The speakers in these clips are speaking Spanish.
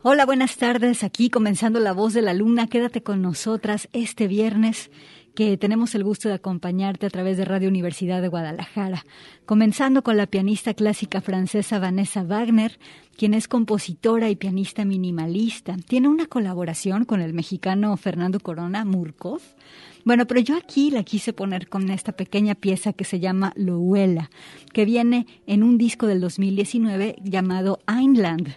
Hola, buenas tardes. Aquí comenzando La Voz de la Luna. Quédate con nosotras este viernes que tenemos el gusto de acompañarte a través de Radio Universidad de Guadalajara. Comenzando con la pianista clásica francesa Vanessa Wagner, quien es compositora y pianista minimalista. Tiene una colaboración con el mexicano Fernando Corona Murkov. Bueno, pero yo aquí la quise poner con esta pequeña pieza que se llama Louela, que viene en un disco del 2019 llamado Einland.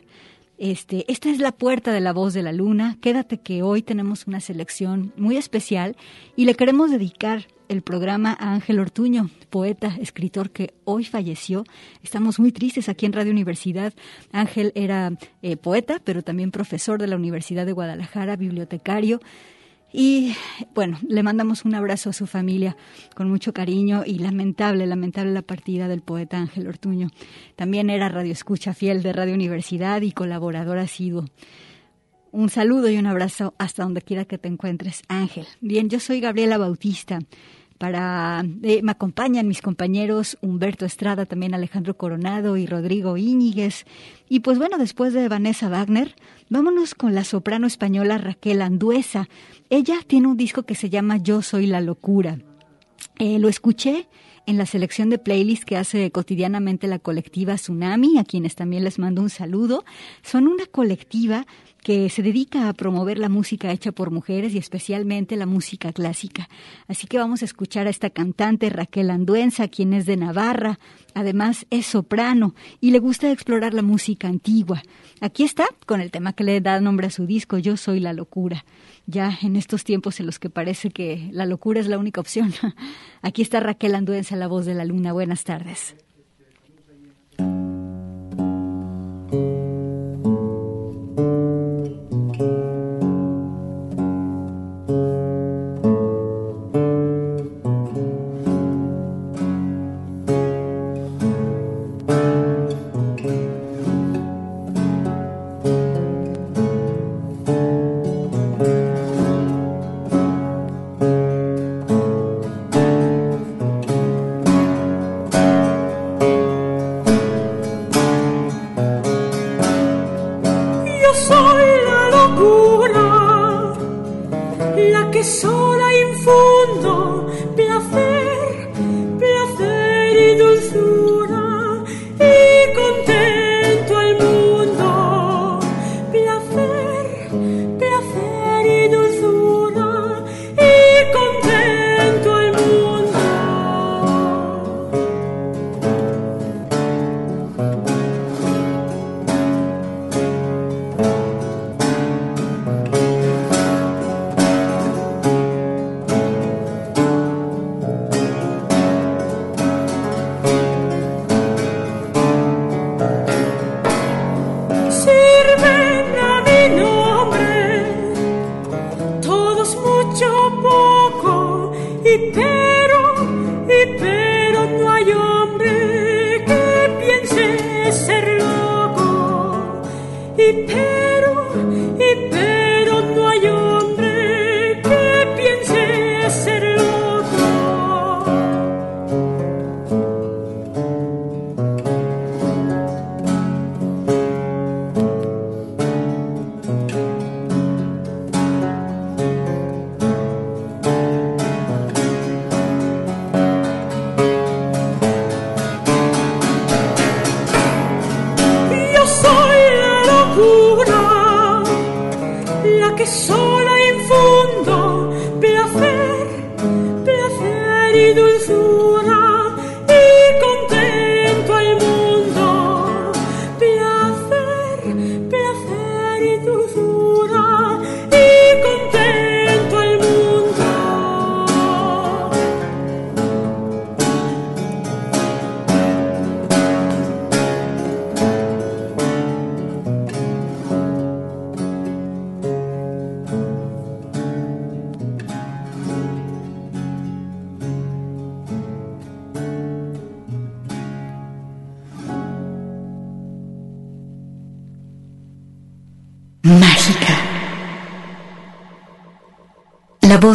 Este, esta es la puerta de la voz de la luna. Quédate que hoy tenemos una selección muy especial y le queremos dedicar el programa a Ángel Ortuño, poeta, escritor que hoy falleció. Estamos muy tristes aquí en Radio Universidad. Ángel era eh, poeta, pero también profesor de la Universidad de Guadalajara, bibliotecario. Y bueno, le mandamos un abrazo a su familia con mucho cariño y lamentable, lamentable la partida del poeta Ángel Ortuño. También era radioescucha fiel de Radio Universidad y colaborador asiduo. Un saludo y un abrazo hasta donde quiera que te encuentres, Ángel. Bien, yo soy Gabriela Bautista. Para, eh, me acompañan mis compañeros Humberto Estrada, también Alejandro Coronado y Rodrigo Íñiguez. Y pues bueno, después de Vanessa Wagner, vámonos con la soprano española Raquel Anduesa. Ella tiene un disco que se llama Yo Soy la Locura. Eh, lo escuché en la selección de playlists que hace cotidianamente la colectiva Tsunami, a quienes también les mando un saludo. Son una colectiva que se dedica a promover la música hecha por mujeres y especialmente la música clásica. Así que vamos a escuchar a esta cantante Raquel Anduenza, quien es de Navarra, además es soprano y le gusta explorar la música antigua. Aquí está con el tema que le da nombre a su disco, Yo soy la locura. Ya en estos tiempos en los que parece que la locura es la única opción. Aquí está Raquel Anduenza, la voz de la luna. Buenas tardes. soy la locura, la que sola infunde.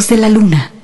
De la luna.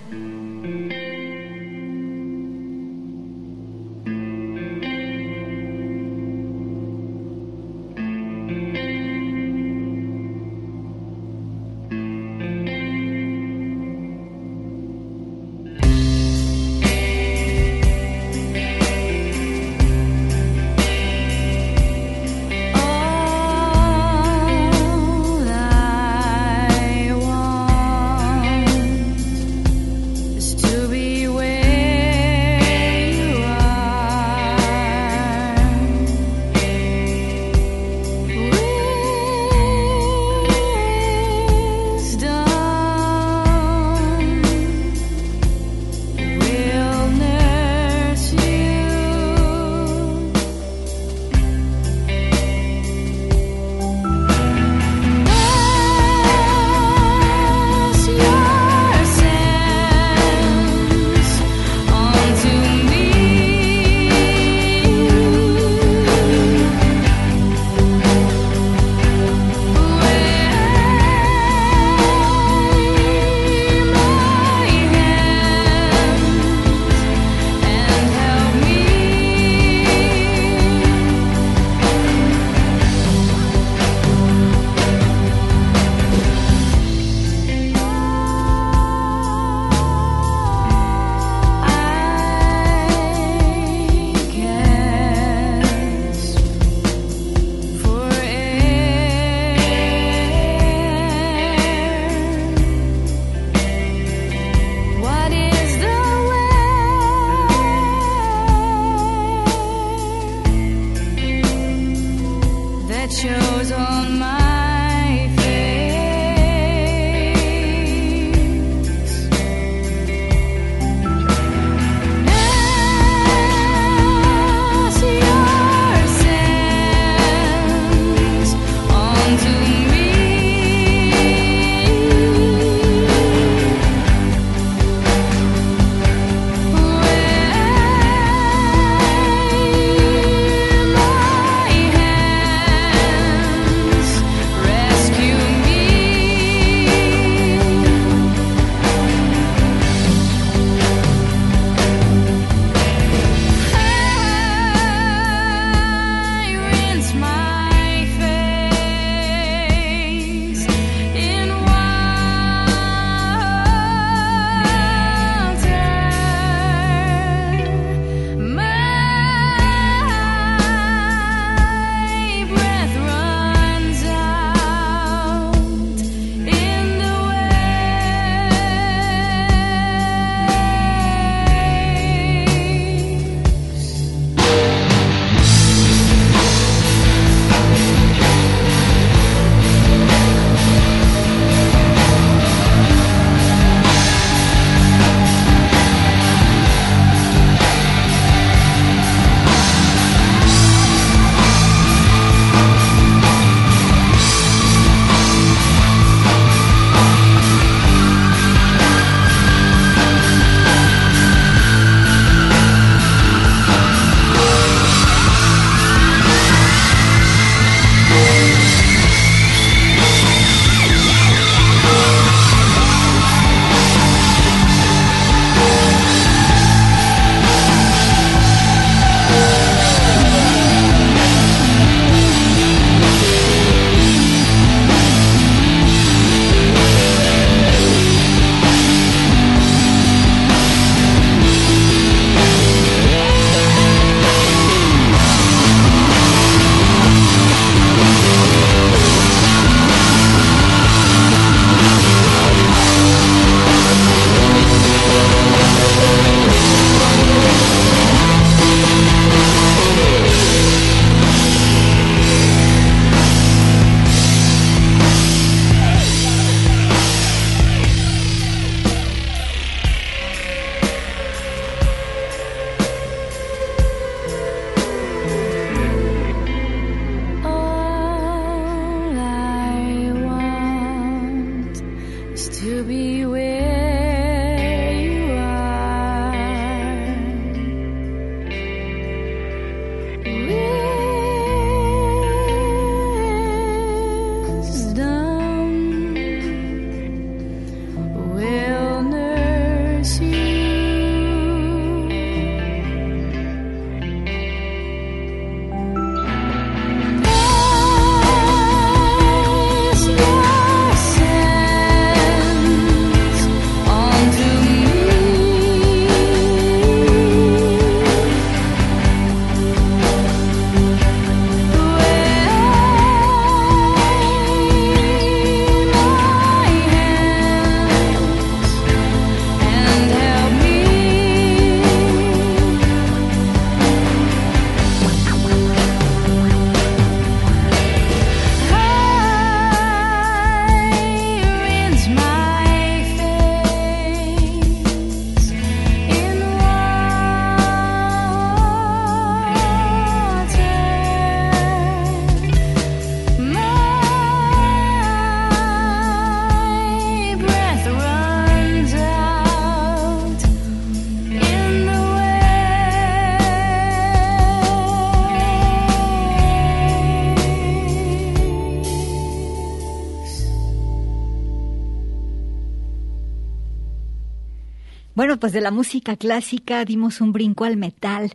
Pues de la música clásica dimos un brinco al metal,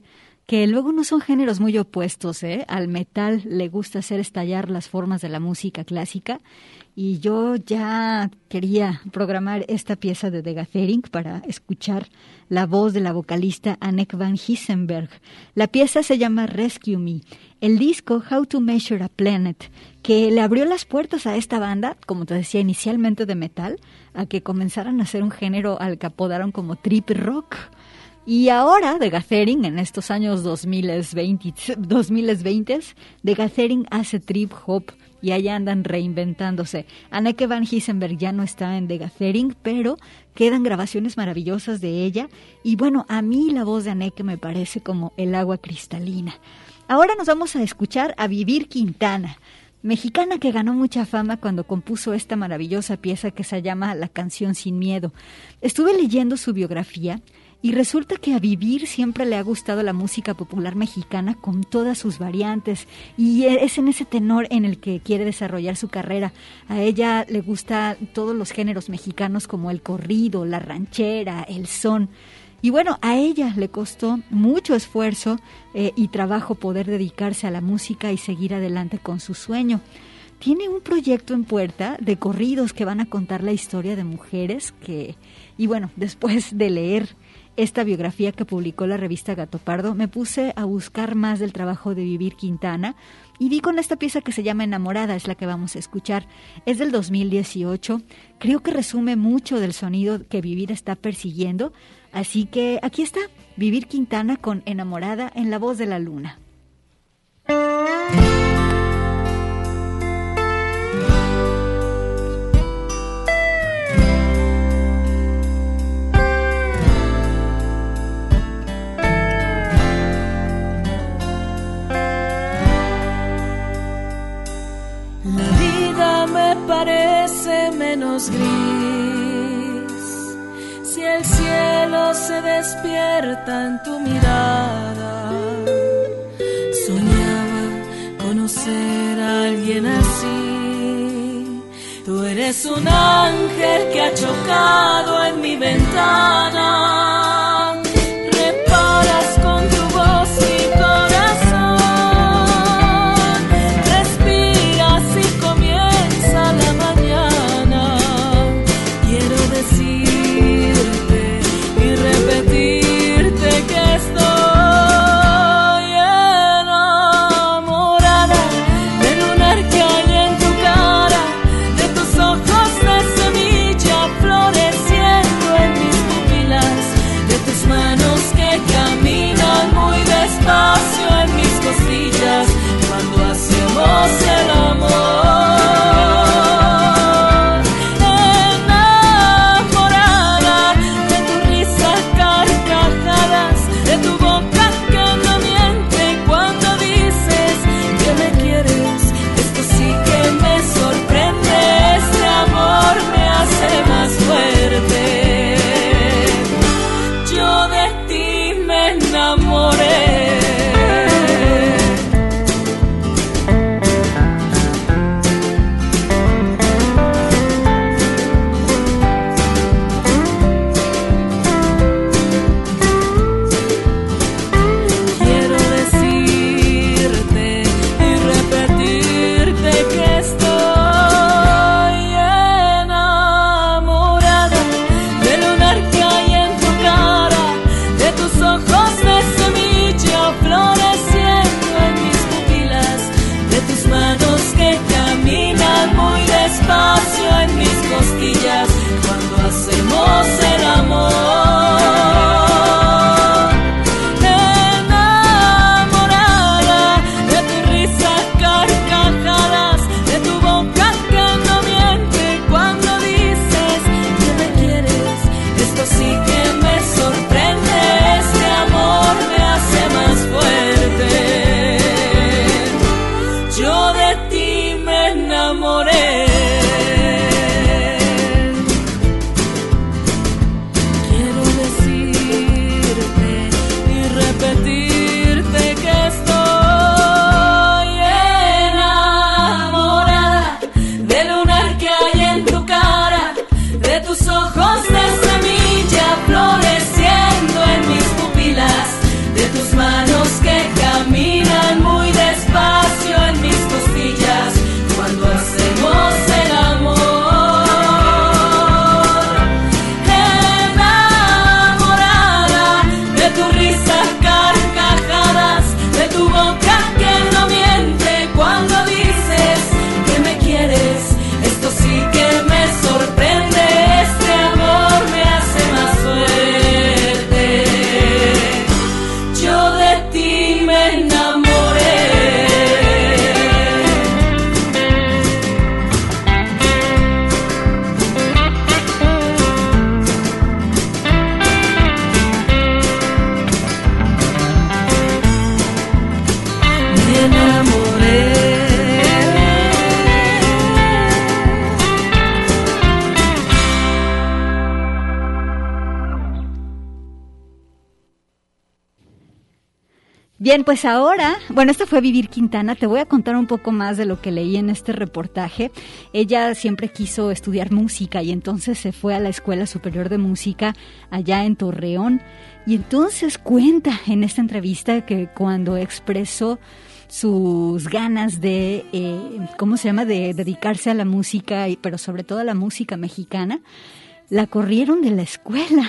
que luego no son géneros muy opuestos, ¿eh? Al metal le gusta hacer estallar las formas de la música clásica y yo ya quería programar esta pieza de The Gathering para escuchar la voz de la vocalista Anneke van Hissenberg. La pieza se llama Rescue Me. El disco How to Measure a Planet, que le abrió las puertas a esta banda, como te decía inicialmente de metal, a que comenzaran a hacer un género al que apodaron como trip rock. Y ahora, Gathering, en estos años 2020, 2020 de Gathering hace trip hop y allá andan reinventándose. Anneke van Hissenberg ya no está en The Gathering, pero quedan grabaciones maravillosas de ella. Y bueno, a mí la voz de Anneke me parece como el agua cristalina. Ahora nos vamos a escuchar a Vivir Quintana mexicana que ganó mucha fama cuando compuso esta maravillosa pieza que se llama La canción sin miedo. Estuve leyendo su biografía y resulta que a Vivir siempre le ha gustado la música popular mexicana con todas sus variantes y es en ese tenor en el que quiere desarrollar su carrera. A ella le gusta todos los géneros mexicanos como el corrido, la ranchera, el son. Y bueno, a ella le costó mucho esfuerzo eh, y trabajo poder dedicarse a la música y seguir adelante con su sueño. Tiene un proyecto en puerta de corridos que van a contar la historia de mujeres que, y bueno, después de leer esta biografía que publicó la revista Gato Pardo, me puse a buscar más del trabajo de Vivir Quintana y vi con esta pieza que se llama Enamorada, es la que vamos a escuchar. Es del 2018. Creo que resume mucho del sonido que Vivir está persiguiendo. Así que aquí está, Vivir Quintana con Enamorada en la voz de la luna. Gris. Si el cielo se despierta en tu mirada, soñaba conocer a alguien así. Tú eres un ángel que ha chocado en mi ventana. Pues ahora, bueno, esta fue Vivir Quintana. Te voy a contar un poco más de lo que leí en este reportaje. Ella siempre quiso estudiar música y entonces se fue a la Escuela Superior de Música allá en Torreón. Y entonces cuenta en esta entrevista que cuando expresó sus ganas de, eh, ¿cómo se llama?, de dedicarse a la música, pero sobre todo a la música mexicana, la corrieron de la escuela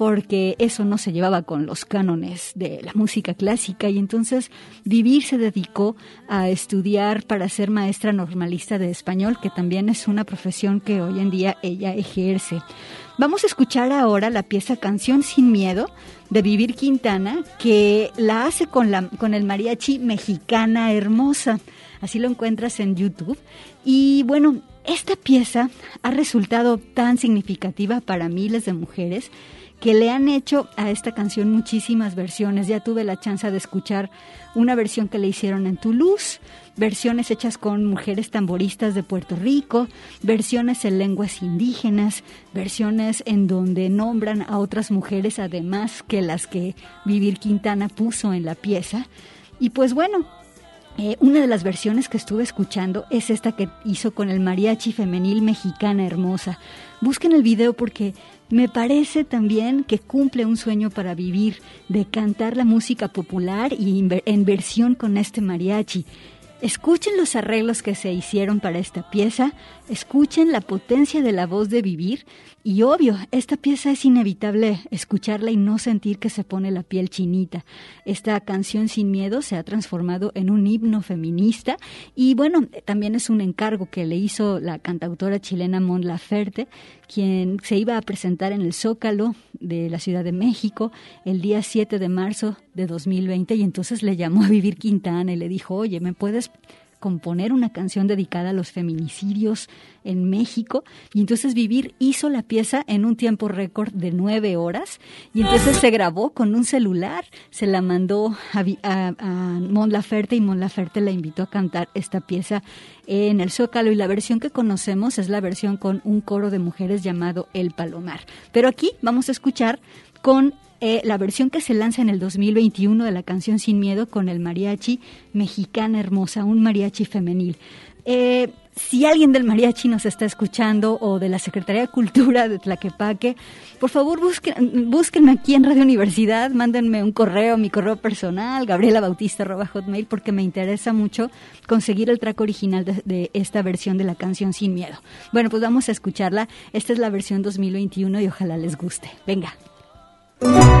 porque eso no se llevaba con los cánones de la música clásica y entonces Vivir se dedicó a estudiar para ser maestra normalista de español, que también es una profesión que hoy en día ella ejerce. Vamos a escuchar ahora la pieza Canción sin Miedo de Vivir Quintana, que la hace con, la, con el mariachi mexicana hermosa. Así lo encuentras en YouTube. Y bueno, esta pieza ha resultado tan significativa para miles de mujeres que le han hecho a esta canción muchísimas versiones. Ya tuve la chance de escuchar una versión que le hicieron en Toulouse, versiones hechas con mujeres tamboristas de Puerto Rico, versiones en lenguas indígenas, versiones en donde nombran a otras mujeres además que las que Vivir Quintana puso en la pieza. Y pues bueno, eh, una de las versiones que estuve escuchando es esta que hizo con el mariachi femenil mexicana hermosa. Busquen el video porque me parece también que cumple un sueño para vivir, de cantar la música popular y en versión con este mariachi. Escuchen los arreglos que se hicieron para esta pieza, escuchen la potencia de la voz de vivir y obvio, esta pieza es inevitable escucharla y no sentir que se pone la piel chinita. Esta canción sin miedo se ha transformado en un himno feminista y bueno, también es un encargo que le hizo la cantautora chilena Mon Laferte, quien se iba a presentar en el Zócalo de la Ciudad de México el día 7 de marzo de 2020 y entonces le llamó a Vivir Quintana y le dijo, oye, ¿me puedes componer una canción dedicada a los feminicidios en México. Y entonces Vivir hizo la pieza en un tiempo récord de nueve horas. Y entonces se grabó con un celular, se la mandó a, a, Mon Laferte y Mon Laferte la invitó a cantar esta pieza en el Zócalo. Y la versión que conocemos es la versión con un coro de mujeres llamado El Palomar. Pero aquí vamos a escuchar con eh, la versión que se lanza en el 2021 de la canción Sin Miedo con el mariachi Mexicana Hermosa, un mariachi femenil. Eh, si alguien del mariachi nos está escuchando o de la Secretaría de Cultura de Tlaquepaque, por favor busquen, búsquenme aquí en Radio Universidad, mándenme un correo, mi correo personal, gabrielabautista.hotmail, porque me interesa mucho conseguir el track original de, de, esta versión de la canción Sin Miedo. Bueno, pues vamos a escucharla. Esta es la versión 2021 y ojalá les guste. Venga. 嗯。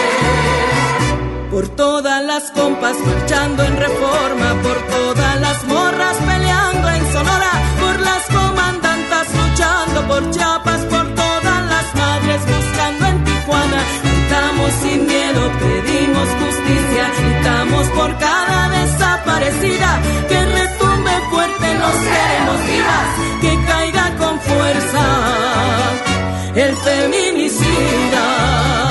las compas marchando en reforma, por todas las morras peleando en Sonora, por las comandantas luchando por Chiapas, por todas las madres buscando en Tijuana. Gritamos sin miedo, pedimos justicia, gritamos por cada desaparecida, que retumbe fuerte, nos queremos vivas, que caiga con fuerza el feminicida.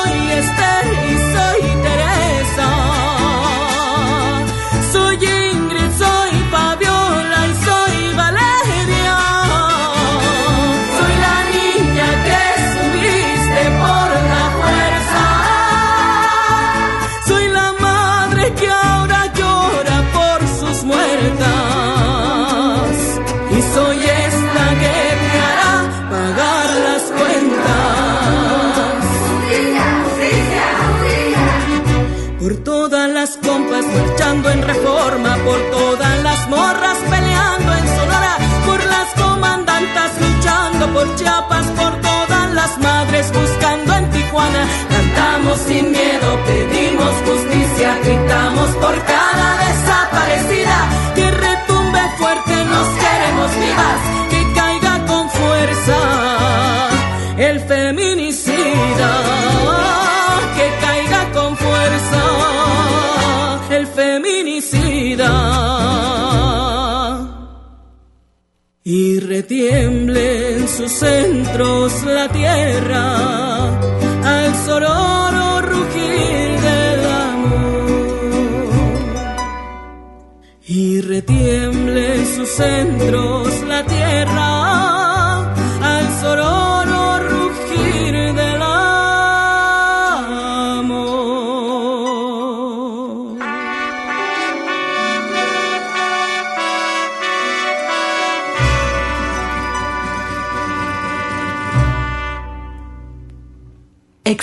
madres buscando en Tijuana. Cantamos sin miedo, pedimos justicia, gritamos por cada retiemble en sus centros la tierra al sororo rugir del amor. Y retiemble en sus centros la tierra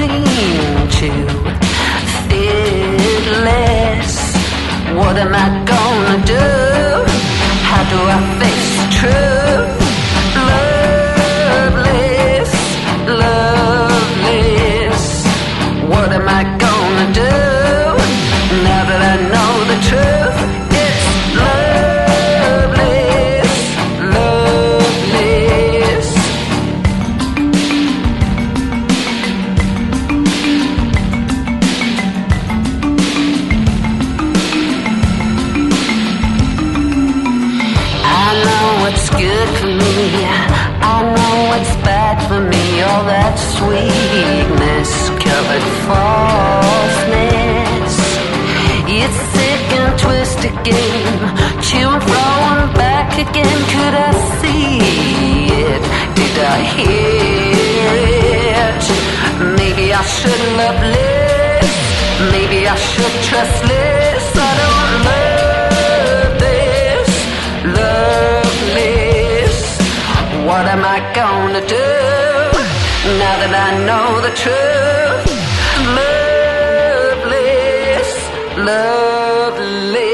seem to fit less. What am I gonna do? How do I face the truth? Maybe I should love less. Maybe I should trust less. I don't love this. Loveless. What am I gonna do now that I know the truth? Loveless, loveless.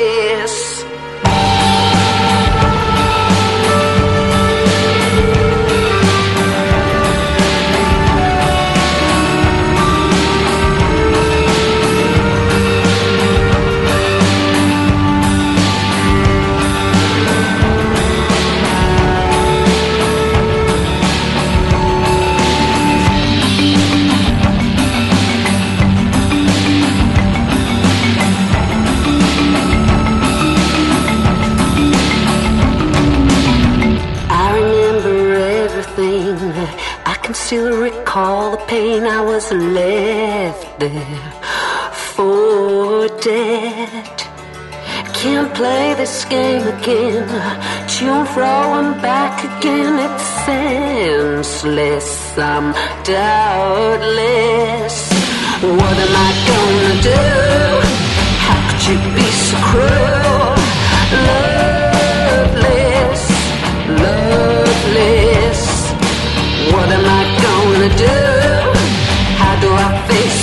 There for dead. Can't play this game again. Tune and back again. It's senseless. I'm doubtless. What am I gonna do? How could you be so cruel? Loveless, loveless. What am I gonna do?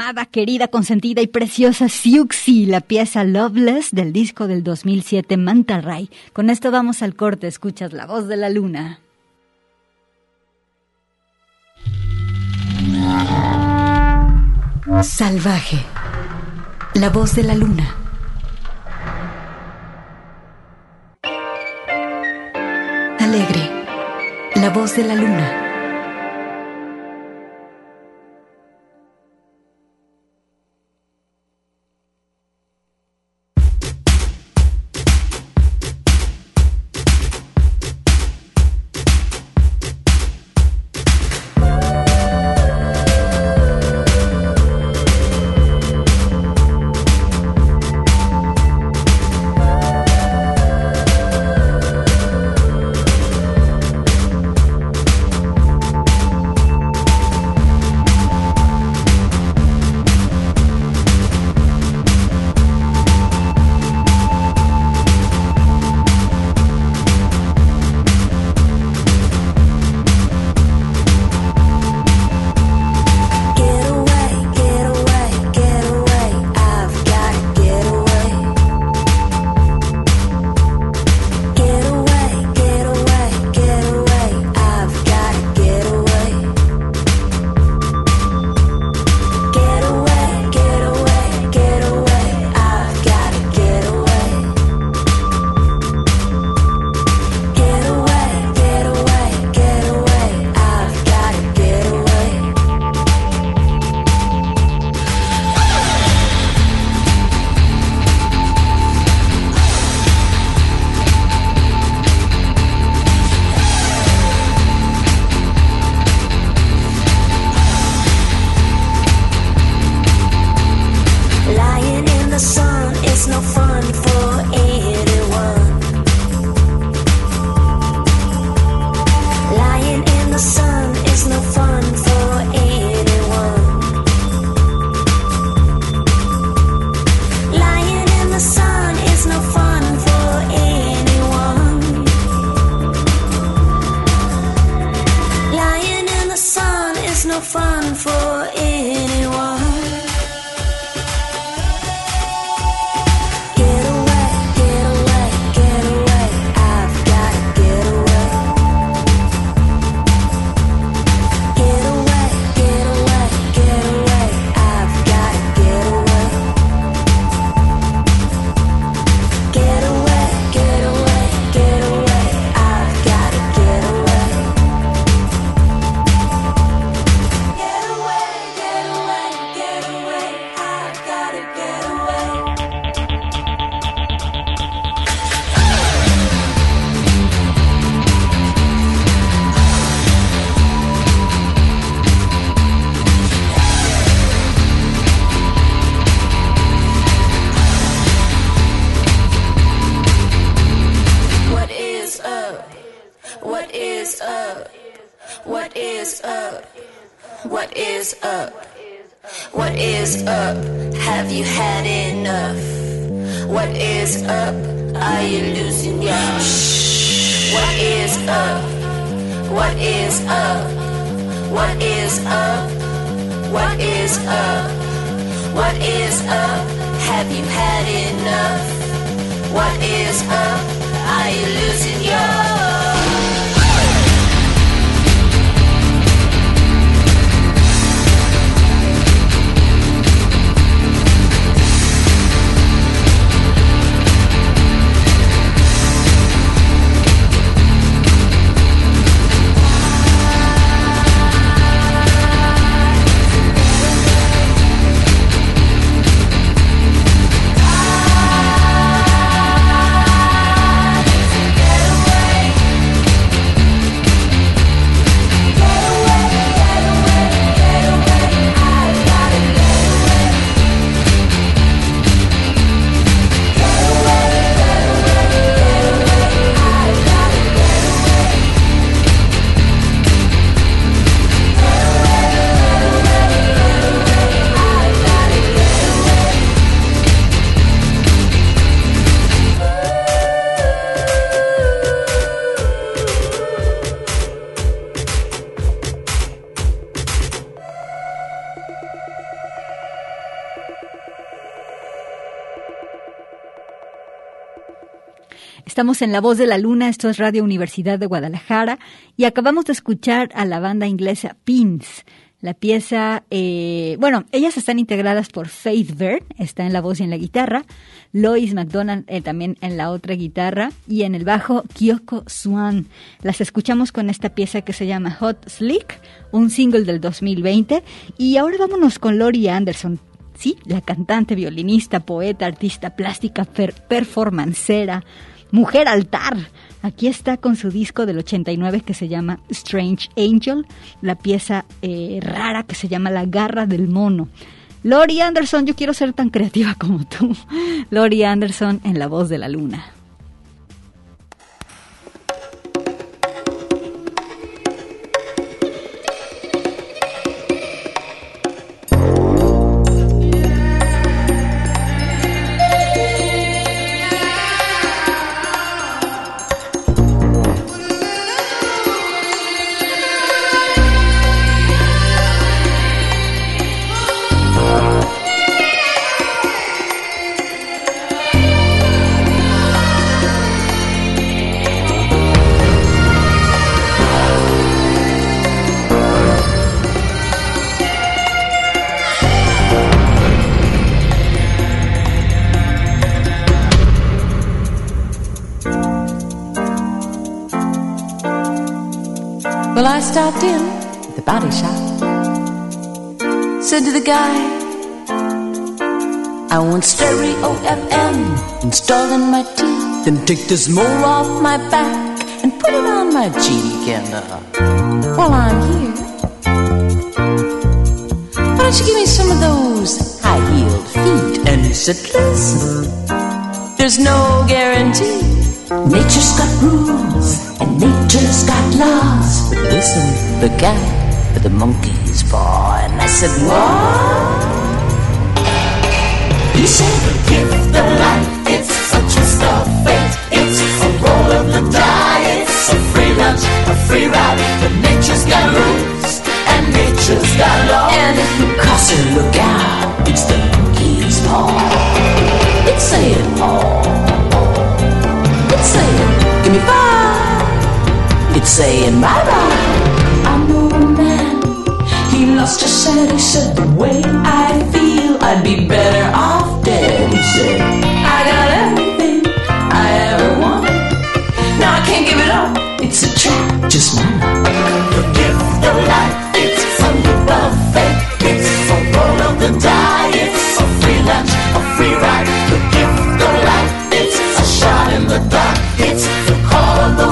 amada, querida, consentida y preciosa Siuxi, la pieza Loveless del disco del 2007 Manta Ray. Con esto vamos al corte, escuchas la voz de la luna. Salvaje, la voz de la luna. Alegre, la voz de la luna. Estamos en La Voz de la Luna, esto es Radio Universidad de Guadalajara y acabamos de escuchar a la banda inglesa Pins. La pieza, eh, bueno, ellas están integradas por Faith Byrne, está en la voz y en la guitarra, Lois McDonald eh, también en la otra guitarra y en el bajo Kyoko Swan. Las escuchamos con esta pieza que se llama Hot Slick, un single del 2020 y ahora vámonos con Lori Anderson. Sí, la cantante, violinista, poeta, artista plástica, performancera, mujer altar. Aquí está con su disco del 89 que se llama Strange Angel, la pieza eh, rara que se llama La Garra del Mono. Lori Anderson, yo quiero ser tan creativa como tú. Lori Anderson en La Voz de la Luna. Guy, I want stereo FM installed in my teeth. Then take this mole off my back and put it on my cheek. And uh, while I'm here, why don't you give me some of those high heeled feet? And he said, Listen, there's no guarantee. Nature's got rules and nature's got laws. But listen, the cat with the monkey's paw. And I said, What? He said, The gift of life, it's such a of fate. It's a roll of the die. It's a free lunch, a free ride. But nature's got rules and nature's got laws. And if you cross it, look out. It's the monkey's paw. It's saying, oh, oh, oh, oh. It's saying, Give me five. It's saying bye bye. His sight. He said, The way I feel, I'd be better off dead. He said, I got everything I ever wanted. Now I can't give it up. It's a trap, just. The gift of life, it's a leap of faith. It's a roll of the die. It's a free lunch, a free ride. The gift of life, it's a shot in the dark. It's the call of the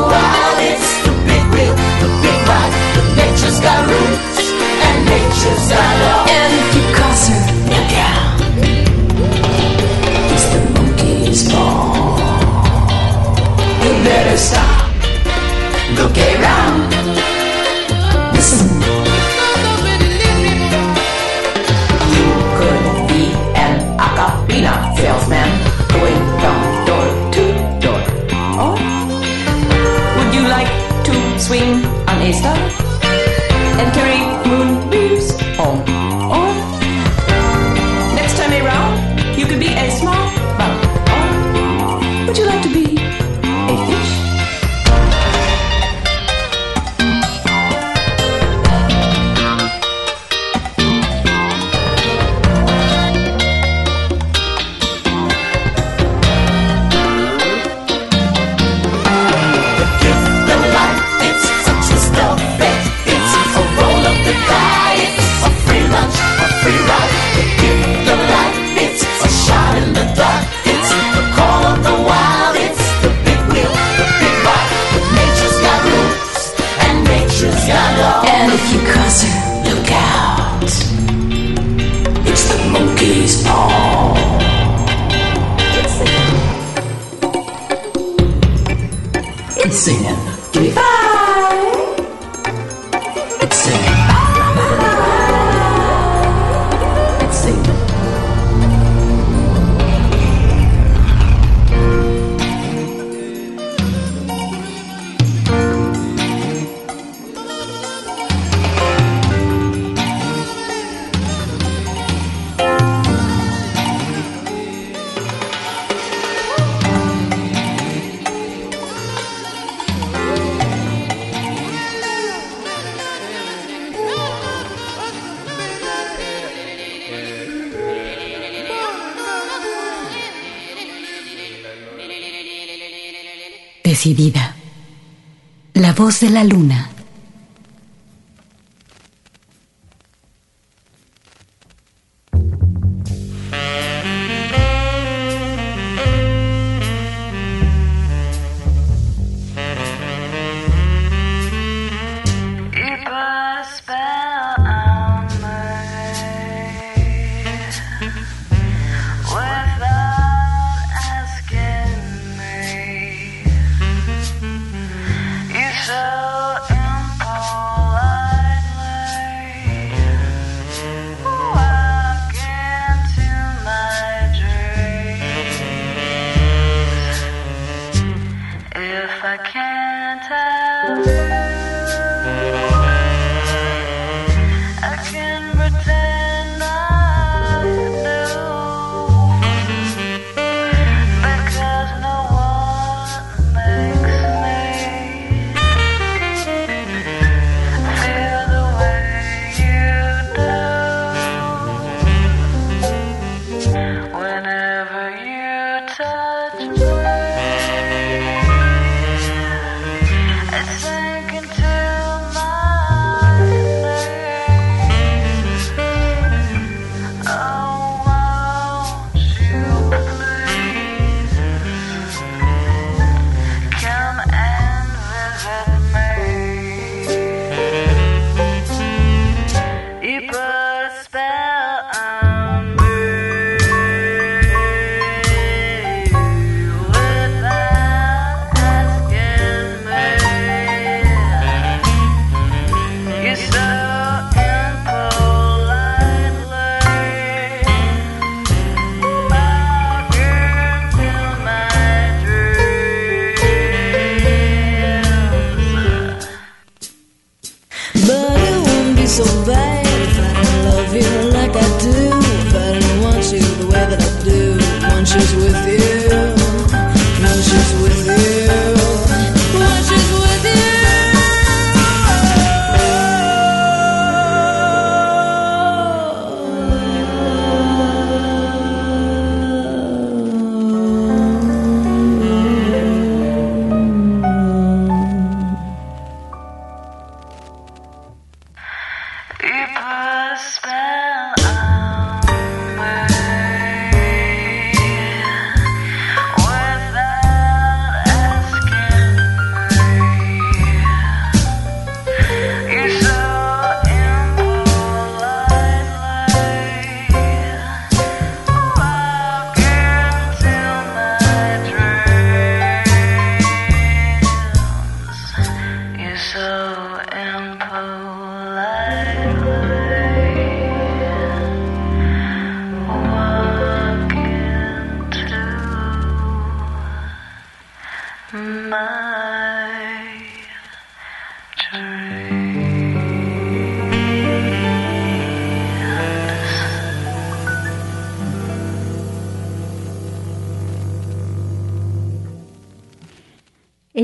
stop. De la luna.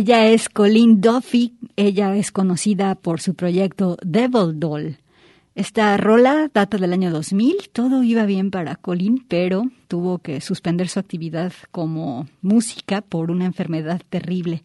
Ella es Colleen Duffy, ella es conocida por su proyecto Devil Doll. Esta rola data del año 2000, todo iba bien para Colleen, pero tuvo que suspender su actividad como música por una enfermedad terrible.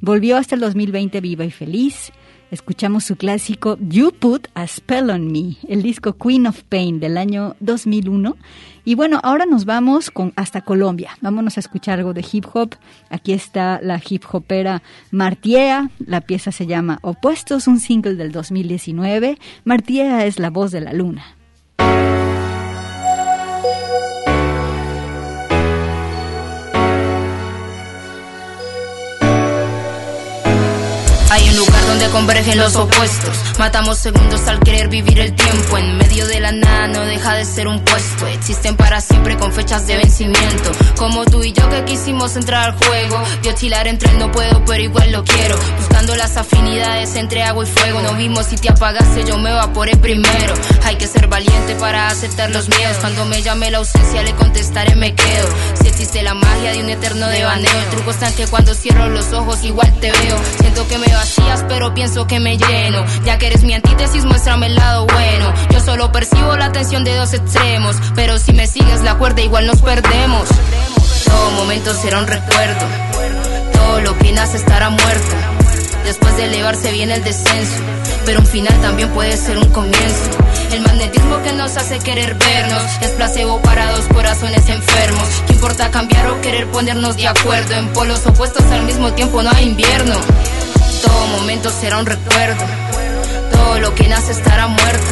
Volvió hasta el 2020 viva y feliz. Escuchamos su clásico You Put a Spell on Me, el disco Queen of Pain del año 2001. Y bueno, ahora nos vamos con hasta Colombia. Vámonos a escuchar algo de hip hop. Aquí está la hip hopera Martiea. La pieza se llama Opuestos, un single del 2019. Martiea es la voz de la luna. Donde convergen los opuestos. Matamos segundos al querer vivir el tiempo. En medio de la nada no deja de ser un puesto. Existen para siempre con fechas de vencimiento. Como tú y yo que quisimos entrar al juego. Yo chilar entre el no puedo, pero igual lo quiero. Buscando las afinidades entre agua y fuego. No vimos si te apagaste, yo me evaporé primero. Hay que ser valiente para aceptar los miedos. Cuando me llame la ausencia, le contestaré, me quedo. Si existe la magia de un eterno devaneo. El truco está en que cuando cierro los ojos, igual te veo. Siento que me vacías, pero pienso que me lleno. Ya que eres mi antítesis, muéstrame el lado bueno. Yo solo percibo la tensión de dos extremos, pero si me sigues la cuerda, igual nos perdemos. Todo momento será un recuerdo Todo lo que nace estará muerto. Después de elevarse viene el descenso, pero un final también puede ser un comienzo. El magnetismo que nos hace querer vernos es placebo para dos corazones enfermos. ¿Qué importa cambiar o querer ponernos de acuerdo? En polos opuestos al mismo tiempo no hay invierno. Todo momento será un recuerdo. Todo lo que nace estará muerto.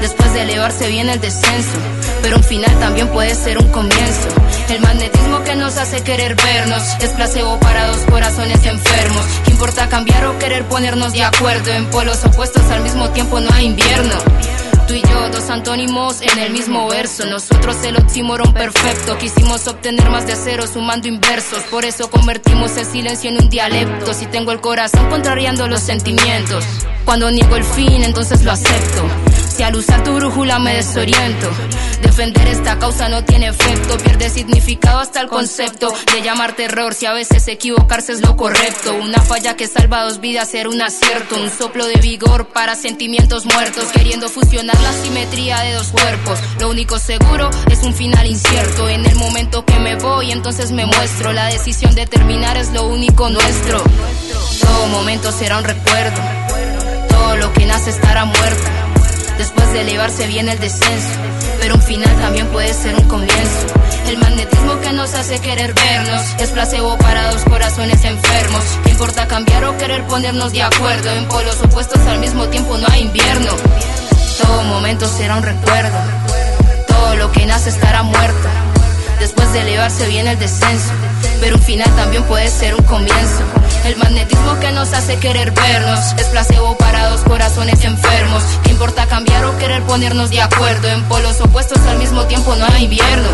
Después de elevarse viene el descenso, pero un final también puede ser un comienzo. El magnetismo que nos hace querer vernos es placebo para dos corazones enfermos. ¿Qué importa cambiar o querer ponernos de acuerdo? En polos opuestos al mismo tiempo no hay invierno. Tú y yo, dos antónimos en el mismo verso. Nosotros el oxímoron perfecto. Quisimos obtener más de cero sumando inversos. Por eso convertimos el silencio en un dialecto. Si tengo el corazón contrariando los sentimientos. Cuando niego el fin, entonces lo acepto. Si al usar tu brújula me desoriento, defender esta causa no tiene efecto, pierde significado hasta el concepto de llamar terror. Si a veces equivocarse es lo correcto, una falla que salva dos vidas era un acierto, un soplo de vigor para sentimientos muertos, queriendo fusionar la simetría de dos cuerpos. Lo único seguro es un final incierto. En el momento que me voy, entonces me muestro. La decisión de terminar es lo único nuestro. Todo momento será un recuerdo. Todo lo que nace estará muerto. Después de elevarse viene el descenso, pero un final también puede ser un comienzo. El magnetismo que nos hace querer vernos es placebo para dos corazones enfermos. ¿Qué importa cambiar o querer ponernos de acuerdo? En polos opuestos al mismo tiempo no hay invierno. Todo momento será un recuerdo. Todo lo que nace estará muerto. Después de elevarse viene el descenso, pero un final también puede ser un comienzo. El magnetismo que nos hace querer vernos es placebo para dos corazones enfermos. ¿Qué importa cambiar o querer ponernos de acuerdo? En polos opuestos al mismo tiempo no hay invierno.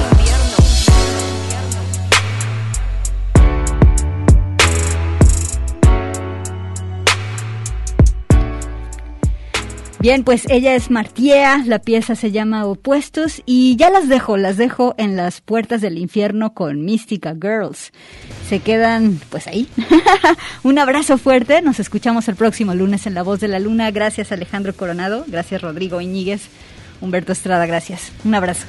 Bien, pues ella es Martiea, la pieza se llama Opuestos y ya las dejo, las dejo en las puertas del infierno con Mística Girls. Se quedan pues ahí. Un abrazo fuerte, nos escuchamos el próximo lunes en La Voz de la Luna. Gracias Alejandro Coronado, gracias Rodrigo Iñiguez, Humberto Estrada, gracias. Un abrazo.